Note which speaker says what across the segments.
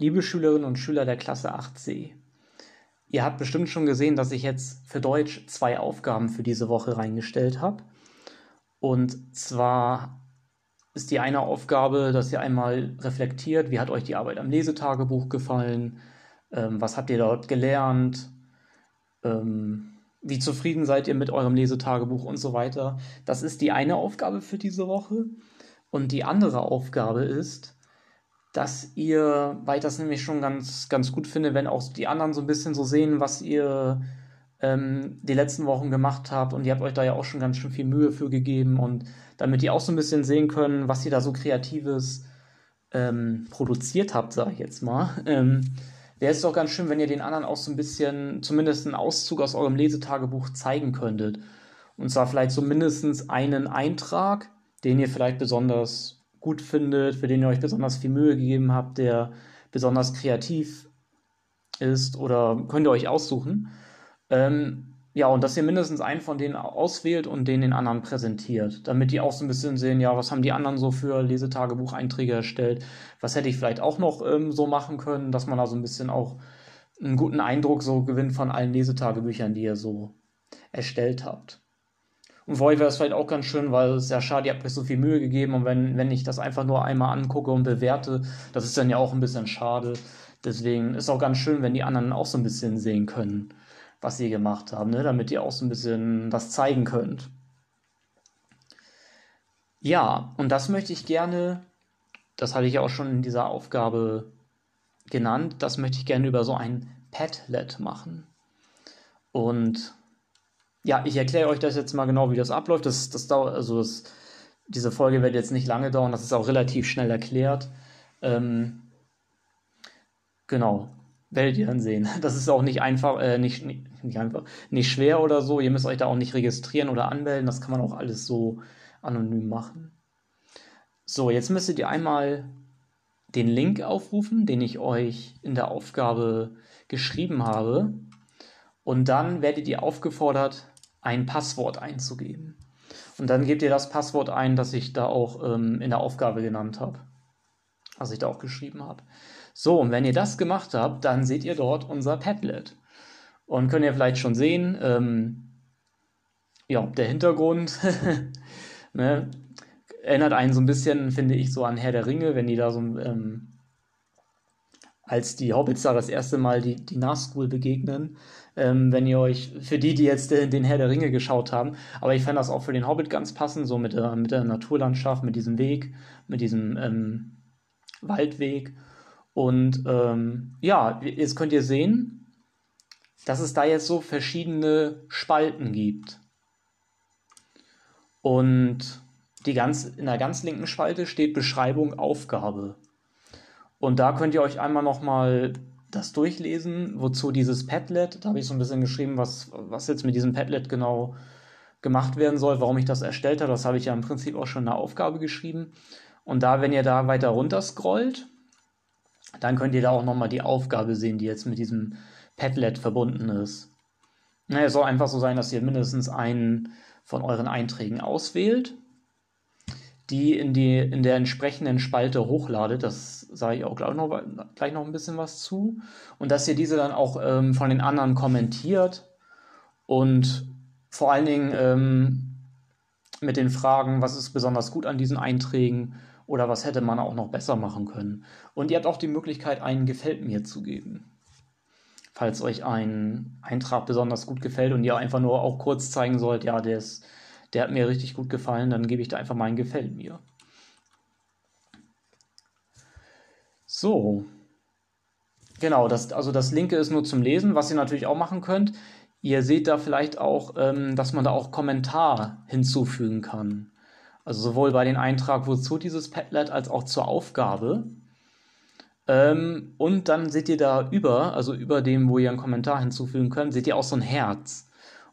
Speaker 1: Liebe Schülerinnen und Schüler der Klasse 8c, ihr habt bestimmt schon gesehen, dass ich jetzt für Deutsch zwei Aufgaben für diese Woche reingestellt habe. Und zwar ist die eine Aufgabe, dass ihr einmal reflektiert, wie hat euch die Arbeit am Lesetagebuch gefallen, ähm, was habt ihr dort gelernt, ähm, wie zufrieden seid ihr mit eurem Lesetagebuch und so weiter. Das ist die eine Aufgabe für diese Woche. Und die andere Aufgabe ist, dass ihr, weil ich das nämlich schon ganz, ganz gut finde, wenn auch die anderen so ein bisschen so sehen, was ihr ähm, die letzten Wochen gemacht habt und ihr habt euch da ja auch schon ganz schön viel Mühe für gegeben und damit die auch so ein bisschen sehen können, was ihr da so Kreatives ähm, produziert habt, sage ich jetzt mal, ähm, wäre es doch ganz schön, wenn ihr den anderen auch so ein bisschen, zumindest einen Auszug aus eurem Lesetagebuch zeigen könntet. Und zwar vielleicht so mindestens einen Eintrag, den ihr vielleicht besonders gut findet, für den ihr euch besonders viel Mühe gegeben habt, der besonders kreativ ist oder könnt ihr euch aussuchen. Ähm, ja, und dass ihr mindestens einen von denen auswählt und den den anderen präsentiert, damit die auch so ein bisschen sehen, ja, was haben die anderen so für Lesetagebucheinträge erstellt, was hätte ich vielleicht auch noch ähm, so machen können, dass man da so ein bisschen auch einen guten Eindruck so gewinnt von allen Lesetagebüchern, die ihr so erstellt habt. Und für euch wäre es vielleicht auch ganz schön, weil es ist ja schade, ihr habt euch so viel Mühe gegeben und wenn, wenn ich das einfach nur einmal angucke und bewerte, das ist dann ja auch ein bisschen schade. Deswegen ist auch ganz schön, wenn die anderen auch so ein bisschen sehen können was sie gemacht haben, ne? damit ihr auch so ein bisschen was zeigen könnt. Ja, und das möchte ich gerne, das hatte ich ja auch schon in dieser Aufgabe genannt, das möchte ich gerne über so ein Padlet machen. Und ja, ich erkläre euch das jetzt mal genau, wie das abläuft. Das, das dauert, also das, diese Folge wird jetzt nicht lange dauern, das ist auch relativ schnell erklärt. Ähm, genau werdet ihr dann sehen. Das ist auch nicht einfach, äh, nicht, nicht, nicht einfach, nicht schwer oder so. Ihr müsst euch da auch nicht registrieren oder anmelden. Das kann man auch alles so anonym machen. So, jetzt müsstet ihr einmal den Link aufrufen, den ich euch in der Aufgabe geschrieben habe. Und dann werdet ihr aufgefordert, ein Passwort einzugeben. Und dann gebt ihr das Passwort ein, das ich da auch ähm, in der Aufgabe genannt habe. Was ich da auch geschrieben habe. So, und wenn ihr das gemacht habt, dann seht ihr dort unser Padlet. Und könnt ihr vielleicht schon sehen, ähm, ja, der Hintergrund ne, erinnert einen so ein bisschen, finde ich, so an Herr der Ringe, wenn die da so, ähm, als die Hobbits da das erste Mal die, die Nazgul begegnen. Ähm, wenn ihr euch, für die, die jetzt den, den Herr der Ringe geschaut haben, aber ich fand das auch für den Hobbit ganz passend, so mit der, mit der Naturlandschaft, mit diesem Weg, mit diesem ähm, Waldweg. Und ähm, ja, jetzt könnt ihr sehen, dass es da jetzt so verschiedene Spalten gibt. Und die ganz, in der ganz linken Spalte steht Beschreibung Aufgabe. Und da könnt ihr euch einmal nochmal das durchlesen, wozu dieses Padlet, da habe ich so ein bisschen geschrieben, was, was jetzt mit diesem Padlet genau gemacht werden soll, warum ich das erstellt habe. Das habe ich ja im Prinzip auch schon in der Aufgabe geschrieben. Und da, wenn ihr da weiter runter scrollt, dann könnt ihr da auch nochmal die Aufgabe sehen, die jetzt mit diesem Padlet verbunden ist. Na, es soll einfach so sein, dass ihr mindestens einen von euren Einträgen auswählt, die in, die in der entsprechenden Spalte hochladet. Das sage ich auch gleich noch, gleich noch ein bisschen was zu. Und dass ihr diese dann auch ähm, von den anderen kommentiert und vor allen Dingen ähm, mit den Fragen, was ist besonders gut an diesen Einträgen oder was hätte man auch noch besser machen können. Und ihr habt auch die Möglichkeit, einen Gefällt mir zu geben. Falls euch ein Eintrag besonders gut gefällt und ihr einfach nur auch kurz zeigen sollt, ja, der, ist, der hat mir richtig gut gefallen, dann gebe ich da einfach mal ein Gefällt mir. So. Genau, das, also das linke ist nur zum Lesen, was ihr natürlich auch machen könnt. Ihr seht da vielleicht auch, ähm, dass man da auch Kommentar hinzufügen kann. Also sowohl bei den Eintrag, wozu dieses Padlet, als auch zur Aufgabe. Ähm, und dann seht ihr da über, also über dem, wo ihr einen Kommentar hinzufügen könnt, seht ihr auch so ein Herz.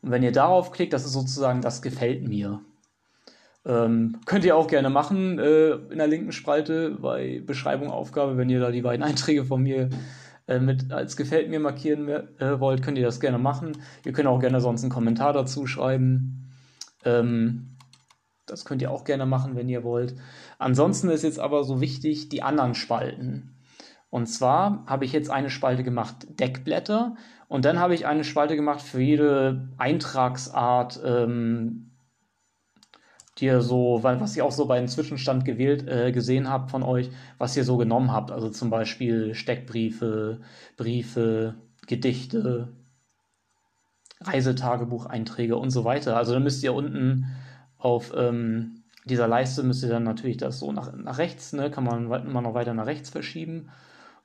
Speaker 1: Und wenn ihr darauf klickt, das ist sozusagen, das gefällt mir. Ähm, könnt ihr auch gerne machen äh, in der linken Spalte bei Beschreibung Aufgabe, wenn ihr da die beiden Einträge von mir äh, mit als gefällt mir markieren äh, wollt, könnt ihr das gerne machen. Ihr könnt auch gerne sonst einen Kommentar dazu schreiben. Ähm, das könnt ihr auch gerne machen, wenn ihr wollt. Ansonsten ist jetzt aber so wichtig die anderen Spalten. Und zwar habe ich jetzt eine Spalte gemacht Deckblätter und dann habe ich eine Spalte gemacht für jede Eintragsart, ähm, die ihr so, was ihr auch so bei einem Zwischenstand gewählt, äh, gesehen habt von euch, was ihr so genommen habt. Also zum Beispiel Steckbriefe, Briefe, Gedichte, Reisetagebucheinträge und so weiter. Also dann müsst ihr unten auf ähm, dieser Leiste müsst ihr dann natürlich das so nach, nach rechts, ne, kann man immer noch weiter nach rechts verschieben.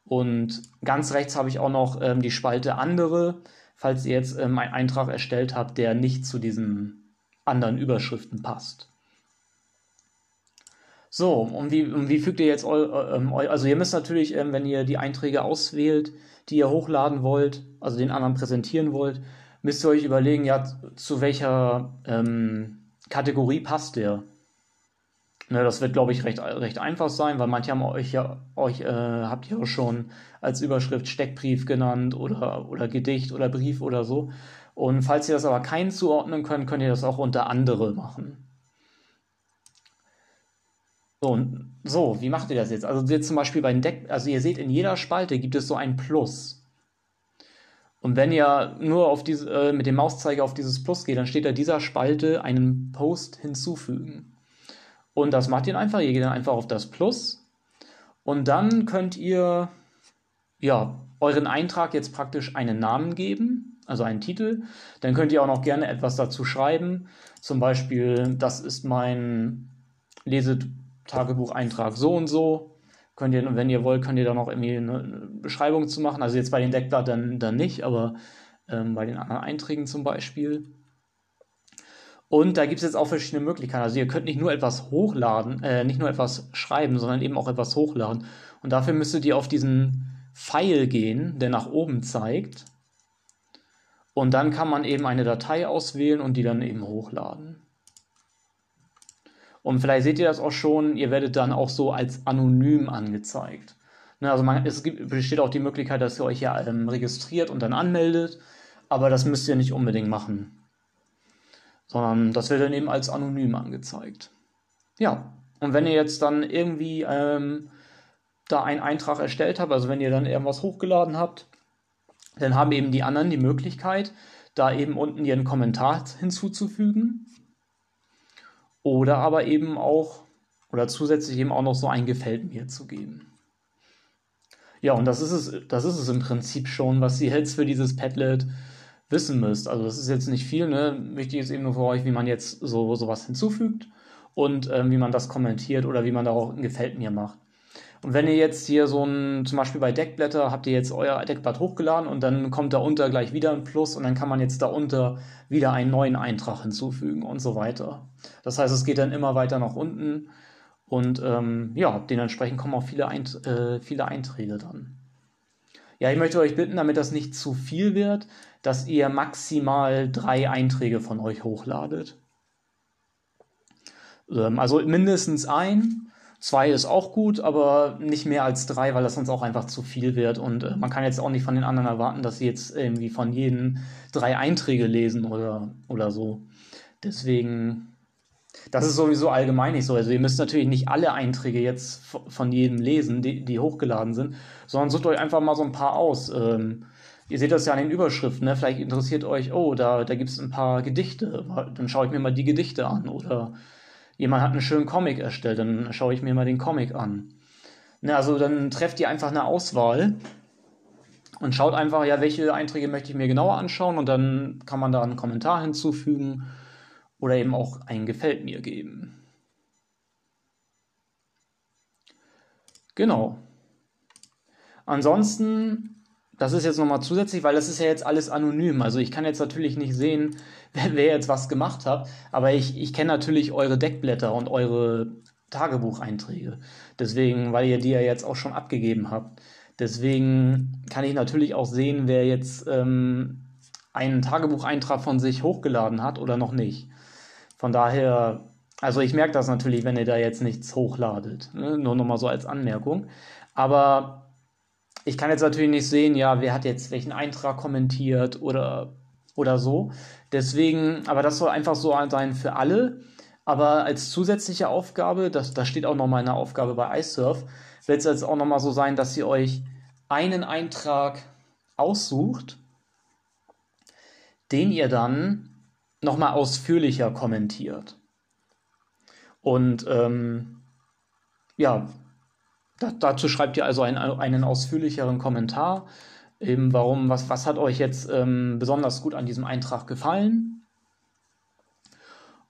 Speaker 1: Und ganz rechts habe ich auch noch ähm, die Spalte andere, falls ihr jetzt ähm, einen Eintrag erstellt habt, der nicht zu diesen anderen Überschriften passt. So, und wie, und wie fügt ihr jetzt ähm, eu, also ihr müsst natürlich, ähm, wenn ihr die Einträge auswählt, die ihr hochladen wollt, also den anderen präsentieren wollt, müsst ihr euch überlegen, ja, zu welcher ähm, Kategorie passt der. Ne, das wird, glaube ich, recht, recht einfach sein, weil manche haben euch ja, euch, äh, habt ihr schon als Überschrift Steckbrief genannt oder, oder Gedicht oder Brief oder so. Und falls ihr das aber keinen zuordnen könnt, könnt ihr das auch unter andere machen. So, so, wie macht ihr das jetzt? Also jetzt zum Beispiel bei Deck, also ihr seht, in jeder Spalte gibt es so ein Plus. Und wenn ihr nur auf diese, äh, mit dem Mauszeiger auf dieses Plus geht, dann steht da dieser Spalte einen Post hinzufügen. Und das macht ihr einfach. Ihr geht dann einfach auf das Plus. Und dann könnt ihr ja, euren Eintrag jetzt praktisch einen Namen geben, also einen Titel. Dann könnt ihr auch noch gerne etwas dazu schreiben. Zum Beispiel, das ist mein Leset Tagebucheintrag so und so. Könnt ihr, wenn ihr wollt, könnt ihr da noch irgendwie eine Beschreibung zu machen. Also jetzt bei den Deckblattern dann nicht, aber ähm, bei den anderen Einträgen zum Beispiel. Und da gibt es jetzt auch verschiedene Möglichkeiten. Also ihr könnt nicht nur etwas hochladen, äh, nicht nur etwas schreiben, sondern eben auch etwas hochladen. Und dafür müsstet ihr auf diesen Pfeil gehen, der nach oben zeigt. Und dann kann man eben eine Datei auswählen und die dann eben hochladen. Und vielleicht seht ihr das auch schon, ihr werdet dann auch so als anonym angezeigt. Ne, also man, es gibt, besteht auch die Möglichkeit, dass ihr euch ja ähm, registriert und dann anmeldet, aber das müsst ihr nicht unbedingt machen. Sondern das wird dann eben als anonym angezeigt. Ja, und wenn ihr jetzt dann irgendwie ähm, da einen Eintrag erstellt habt, also wenn ihr dann irgendwas hochgeladen habt, dann haben eben die anderen die Möglichkeit, da eben unten ihren Kommentar hinzuzufügen oder aber eben auch, oder zusätzlich eben auch noch so ein Gefällt mir zu geben. Ja, und das ist es, das ist es im Prinzip schon, was ihr jetzt für dieses Padlet wissen müsst. Also das ist jetzt nicht viel, ne? Wichtig ist eben nur für euch, wie man jetzt so sowas hinzufügt und ähm, wie man das kommentiert oder wie man da auch ein Gefällt mir macht. Und wenn ihr jetzt hier so ein, zum Beispiel bei Deckblätter, habt ihr jetzt euer Deckblatt hochgeladen und dann kommt da unter gleich wieder ein Plus und dann kann man jetzt da unter wieder einen neuen Eintrag hinzufügen und so weiter. Das heißt, es geht dann immer weiter nach unten und ähm, ja, dementsprechend kommen auch viele, Eint äh, viele Einträge dann. Ja, ich möchte euch bitten, damit das nicht zu viel wird, dass ihr maximal drei Einträge von euch hochladet. Ähm, also mindestens ein Zwei ist auch gut, aber nicht mehr als drei, weil das sonst auch einfach zu viel wird. Und äh, man kann jetzt auch nicht von den anderen erwarten, dass sie jetzt irgendwie von jedem drei Einträge lesen oder, oder so. Deswegen, das ist sowieso allgemein nicht so. Also ihr müsst natürlich nicht alle Einträge jetzt von jedem lesen, die, die hochgeladen sind, sondern sucht euch einfach mal so ein paar aus. Ähm, ihr seht das ja an den Überschriften, ne? vielleicht interessiert euch, oh, da, da gibt es ein paar Gedichte, dann schaue ich mir mal die Gedichte an oder jemand hat einen schönen Comic erstellt, dann schaue ich mir mal den Comic an. Ne, also dann trefft ihr einfach eine Auswahl und schaut einfach, ja, welche Einträge möchte ich mir genauer anschauen und dann kann man da einen Kommentar hinzufügen oder eben auch ein Gefällt mir geben. Genau. Ansonsten das ist jetzt nochmal zusätzlich, weil das ist ja jetzt alles anonym. Also ich kann jetzt natürlich nicht sehen, wer, jetzt was gemacht hat, aber ich, ich kenne natürlich eure Deckblätter und eure Tagebucheinträge. Deswegen, weil ihr die ja jetzt auch schon abgegeben habt. Deswegen kann ich natürlich auch sehen, wer jetzt ähm, einen Tagebucheintrag von sich hochgeladen hat oder noch nicht. Von daher, also ich merke das natürlich, wenn ihr da jetzt nichts hochladet. Ne? Nur nochmal so als Anmerkung. Aber ich kann jetzt natürlich nicht sehen, ja, wer hat jetzt welchen Eintrag kommentiert oder, oder so. Deswegen, aber das soll einfach so sein für alle. Aber als zusätzliche Aufgabe, das, das steht auch nochmal in der Aufgabe bei iSurf, wird es jetzt auch nochmal so sein, dass ihr euch einen Eintrag aussucht, den ihr dann nochmal ausführlicher kommentiert. Und ähm, ja, da, dazu schreibt ihr also einen, einen ausführlicheren Kommentar. Eben warum, was, was hat euch jetzt ähm, besonders gut an diesem Eintrag gefallen?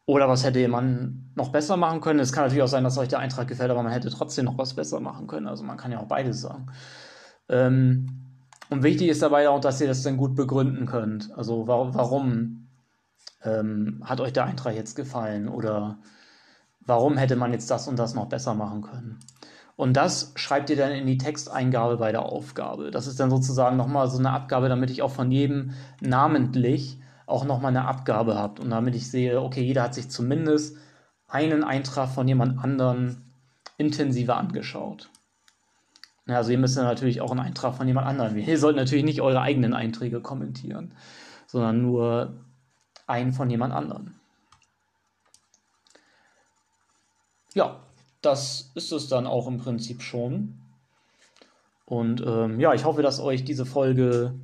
Speaker 1: Oder was hätte man noch besser machen können? Es kann natürlich auch sein, dass euch der Eintrag gefällt, aber man hätte trotzdem noch was besser machen können. Also man kann ja auch beides sagen. Ähm, und wichtig ist dabei auch, dass ihr das dann gut begründen könnt. Also warum, warum ähm, hat euch der Eintrag jetzt gefallen? Oder warum hätte man jetzt das und das noch besser machen können? Und das schreibt ihr dann in die Texteingabe bei der Aufgabe. Das ist dann sozusagen nochmal so eine Abgabe, damit ich auch von jedem namentlich auch nochmal eine Abgabe habe. Und damit ich sehe, okay, jeder hat sich zumindest einen Eintrag von jemand anderen intensiver angeschaut. Also ihr müsst natürlich auch einen Eintrag von jemand anderem. Ihr sollt natürlich nicht eure eigenen Einträge kommentieren, sondern nur einen von jemand anderem. Ja, das ist es dann auch im Prinzip schon. Und ähm, ja, ich hoffe, dass euch diese Folge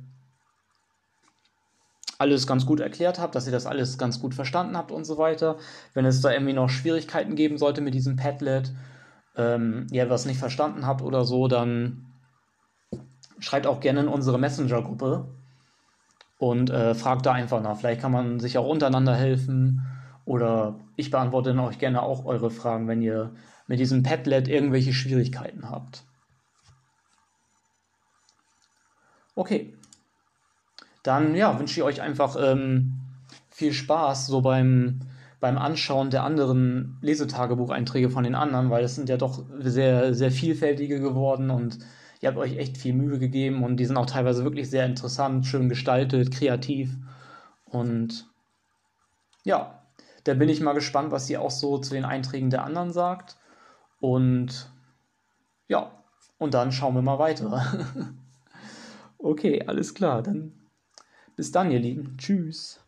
Speaker 1: alles ganz gut erklärt habt, dass ihr das alles ganz gut verstanden habt und so weiter. Wenn es da irgendwie noch Schwierigkeiten geben sollte mit diesem Padlet, ähm, ihr was nicht verstanden habt oder so, dann schreibt auch gerne in unsere Messenger-Gruppe und äh, fragt da einfach nach. Vielleicht kann man sich auch untereinander helfen oder ich beantworte dann euch gerne auch eure Fragen, wenn ihr mit diesem Padlet irgendwelche Schwierigkeiten habt. Okay. Dann ja, wünsche ich euch einfach ähm, viel Spaß so beim, beim Anschauen der anderen Lesetagebucheinträge von den anderen, weil es sind ja doch sehr, sehr vielfältige geworden und ihr habt euch echt viel Mühe gegeben und die sind auch teilweise wirklich sehr interessant, schön gestaltet, kreativ. Und ja, da bin ich mal gespannt, was ihr auch so zu den Einträgen der anderen sagt. Und ja, und dann schauen wir mal weiter. okay, alles klar. Dann bis dann, ihr Lieben. Tschüss.